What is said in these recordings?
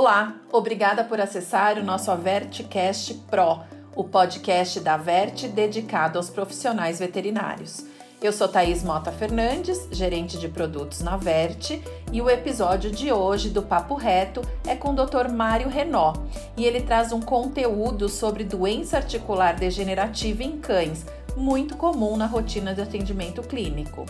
Olá, obrigada por acessar o nosso AvertCast Pro, o podcast da Avert dedicado aos profissionais veterinários. Eu sou Thaís Mota Fernandes, gerente de produtos na Verte, e o episódio de hoje do Papo Reto é com o Dr. Mário Renó, e ele traz um conteúdo sobre doença articular degenerativa em cães, muito comum na rotina de atendimento clínico.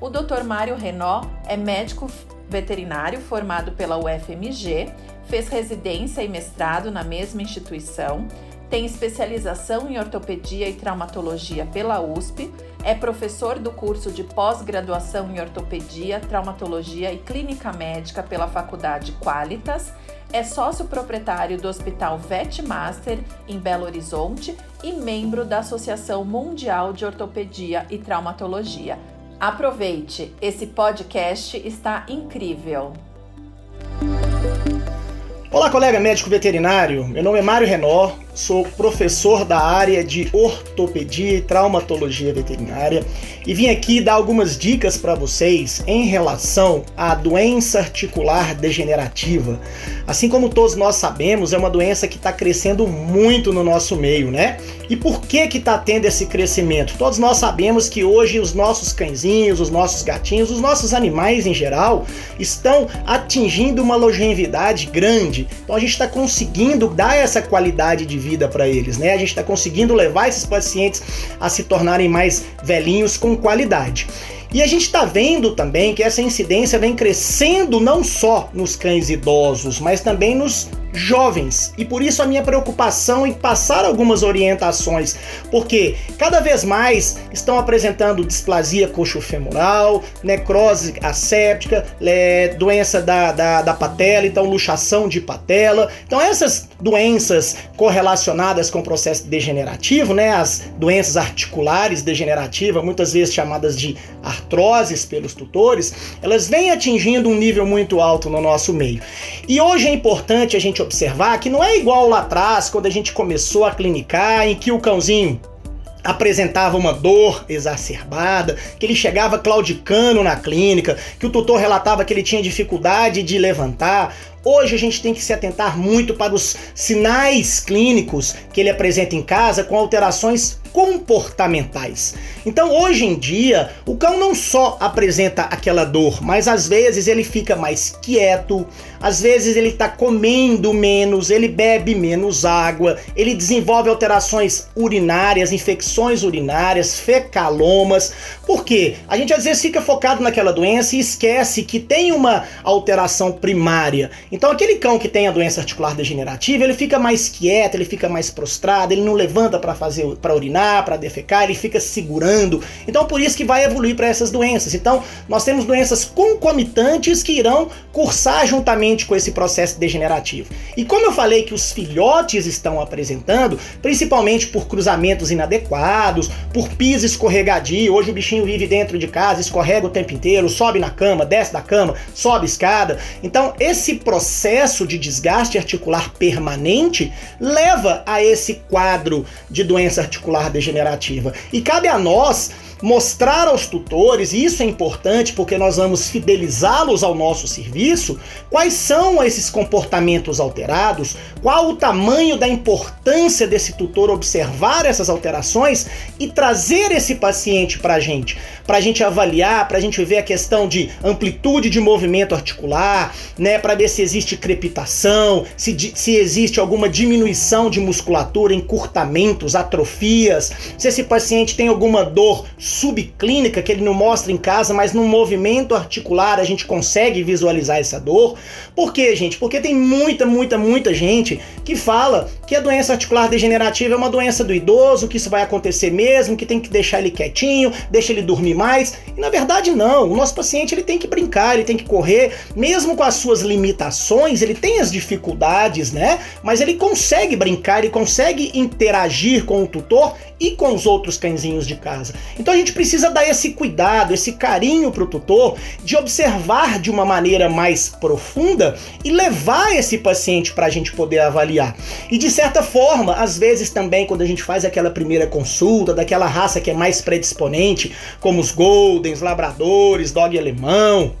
O Dr. Mário Renó é médico veterinário formado pela UFMG, fez residência e mestrado na mesma instituição, tem especialização em ortopedia e traumatologia pela USP, é professor do curso de pós-graduação em ortopedia, traumatologia e clínica médica pela Faculdade Qualitas, é sócio proprietário do Hospital Vetmaster em Belo Horizonte e membro da Associação Mundial de Ortopedia e Traumatologia. Aproveite, esse podcast está incrível. Olá, colega médico veterinário. Meu nome é Mário Renó, sou professor da área de ortopedia e traumatologia veterinária e vim aqui dar algumas dicas para vocês em relação à doença articular degenerativa. Assim como todos nós sabemos, é uma doença que está crescendo muito no nosso meio, né? E por que que está tendo esse crescimento? Todos nós sabemos que hoje os nossos cãezinhos, os nossos gatinhos, os nossos animais em geral estão atingindo uma longevidade grande. Então a gente está conseguindo dar essa qualidade de vida para eles, né? A gente está conseguindo levar esses pacientes a se tornarem mais velhinhos com qualidade. E a gente está vendo também que essa incidência vem crescendo não só nos cães idosos, mas também nos jovens. E por isso a minha preocupação em passar algumas orientações, porque cada vez mais estão apresentando displasia coxofemoral, necrose asséptica, é, doença da, da, da patela, então luxação de patela. Então essas doenças correlacionadas com o processo degenerativo, né, as doenças articulares degenerativas, muitas vezes chamadas de artroses pelos tutores, elas vêm atingindo um nível muito alto no nosso meio. E hoje é importante a gente observar que não é igual lá atrás, quando a gente começou a clinicar, em que o cãozinho apresentava uma dor exacerbada, que ele chegava claudicando na clínica, que o tutor relatava que ele tinha dificuldade de levantar. Hoje a gente tem que se atentar muito para os sinais clínicos que ele apresenta em casa com alterações comportamentais. Então, hoje em dia, o cão não só apresenta aquela dor, mas às vezes ele fica mais quieto, às vezes ele está comendo menos, ele bebe menos água, ele desenvolve alterações urinárias, infecções urinárias, fecalomas. Por quê? A gente às vezes fica focado naquela doença e esquece que tem uma alteração primária. Então, aquele cão que tem a doença articular degenerativa, ele fica mais quieto, ele fica mais prostrado, ele não levanta para fazer para urinar para defecar, ele fica segurando. Então por isso que vai evoluir para essas doenças. Então nós temos doenças concomitantes que irão cursar juntamente com esse processo degenerativo. E como eu falei que os filhotes estão apresentando, principalmente por cruzamentos inadequados, por piso escorregadio, hoje o bichinho vive dentro de casa, escorrega o tempo inteiro, sobe na cama, desce da cama, sobe escada. Então esse processo de desgaste articular permanente leva a esse quadro de doença articular degenerativa. E cabe a nós mostrar aos tutores, e isso é importante porque nós vamos fidelizá-los ao nosso serviço, quais são esses comportamentos alterados, qual o tamanho da importância desse tutor observar essas alterações e trazer esse paciente para a gente, para a gente avaliar, para a gente ver a questão de amplitude de movimento articular, né, para ver se existe crepitação, se, se existe alguma diminuição de musculatura, encurtamentos, atrofias, se esse paciente tem alguma dor subclínica que ele não mostra em casa, mas no movimento articular a gente consegue visualizar essa dor. Por quê, gente? Porque tem muita, muita, muita gente que fala que a doença articular degenerativa é uma doença do idoso, que isso vai acontecer mesmo, que tem que deixar ele quietinho, deixa ele dormir mais. E na verdade não. O nosso paciente ele tem que brincar, ele tem que correr, mesmo com as suas limitações, ele tem as dificuldades, né? Mas ele consegue brincar, ele consegue interagir com o tutor e com os outros cãezinhos de casa. Então a gente precisa dar esse cuidado, esse carinho para o tutor de observar de uma maneira mais profunda e levar esse paciente para a gente poder avaliar. E de certa forma, às vezes também quando a gente faz aquela primeira consulta daquela raça que é mais predisponente, como os Goldens, Labradores, Dog Alemão,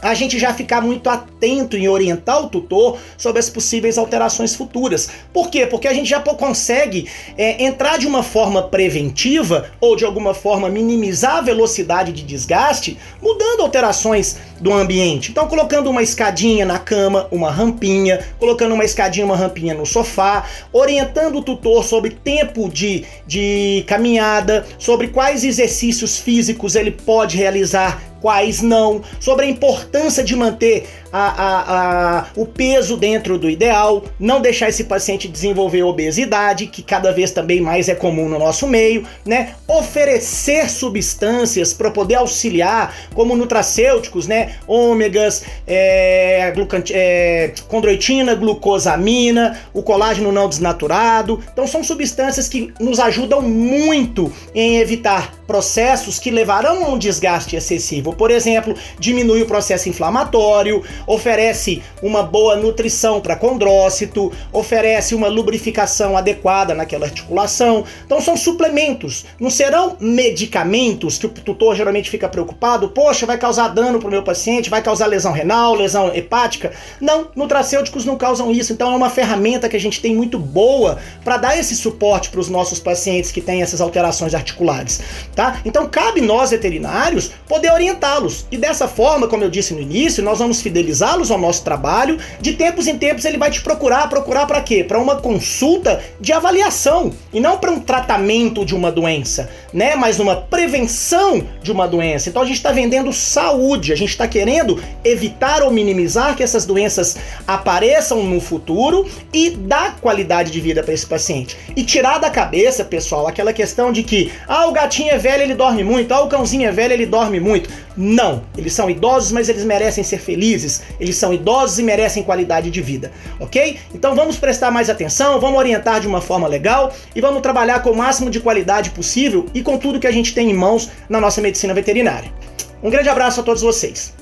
a gente já ficar muito atento em orientar o tutor sobre as possíveis alterações futuras. Por quê? Porque a gente já consegue é, entrar de uma forma preventiva ou de alguma forma minimizar a velocidade de desgaste, mudando alterações do ambiente. Então, colocando uma escadinha na cama, uma rampinha, colocando uma escadinha, uma rampinha no sofá, orientando o tutor sobre tempo de, de caminhada, sobre quais exercícios físicos ele pode realizar quais não, sobre a importância de manter a, a, a, o peso dentro do ideal, não deixar esse paciente desenvolver obesidade, que cada vez também mais é comum no nosso meio, né? Oferecer substâncias para poder auxiliar, como nutracêuticos, né? Ômegas, é, é, condroitina, glucosamina, o colágeno não desnaturado. Então são substâncias que nos ajudam muito em evitar processos que levarão a um desgaste excessivo. Por exemplo, diminui o processo inflamatório, oferece uma boa nutrição para condrócito, oferece uma lubrificação adequada naquela articulação. Então são suplementos, não serão medicamentos que o tutor geralmente fica preocupado, poxa, vai causar dano para o meu paciente, vai causar lesão renal, lesão hepática. Não, nutracêuticos não causam isso. Então é uma ferramenta que a gente tem muito boa para dar esse suporte para os nossos pacientes que têm essas alterações articulares, tá? Então cabe nós veterinários poder orientá-los. E dessa forma, como eu disse no início, nós vamos fidelizar fidelizá-los ao nosso trabalho. De tempos em tempos ele vai te procurar, procurar para quê? Para uma consulta de avaliação e não para um tratamento de uma doença, né? Mas uma prevenção de uma doença. Então a gente está vendendo saúde, a gente está querendo evitar ou minimizar que essas doenças apareçam no futuro e dar qualidade de vida para esse paciente. E tirar da cabeça, pessoal, aquela questão de que ah, o gatinho é velho, ele dorme muito, ah, o cãozinho é velho, ele dorme muito. Não, eles são idosos, mas eles merecem ser felizes. Eles são idosos e merecem qualidade de vida, ok? Então vamos prestar mais atenção, vamos orientar de uma forma legal e vamos trabalhar com o máximo de qualidade possível e com tudo que a gente tem em mãos na nossa medicina veterinária. Um grande abraço a todos vocês.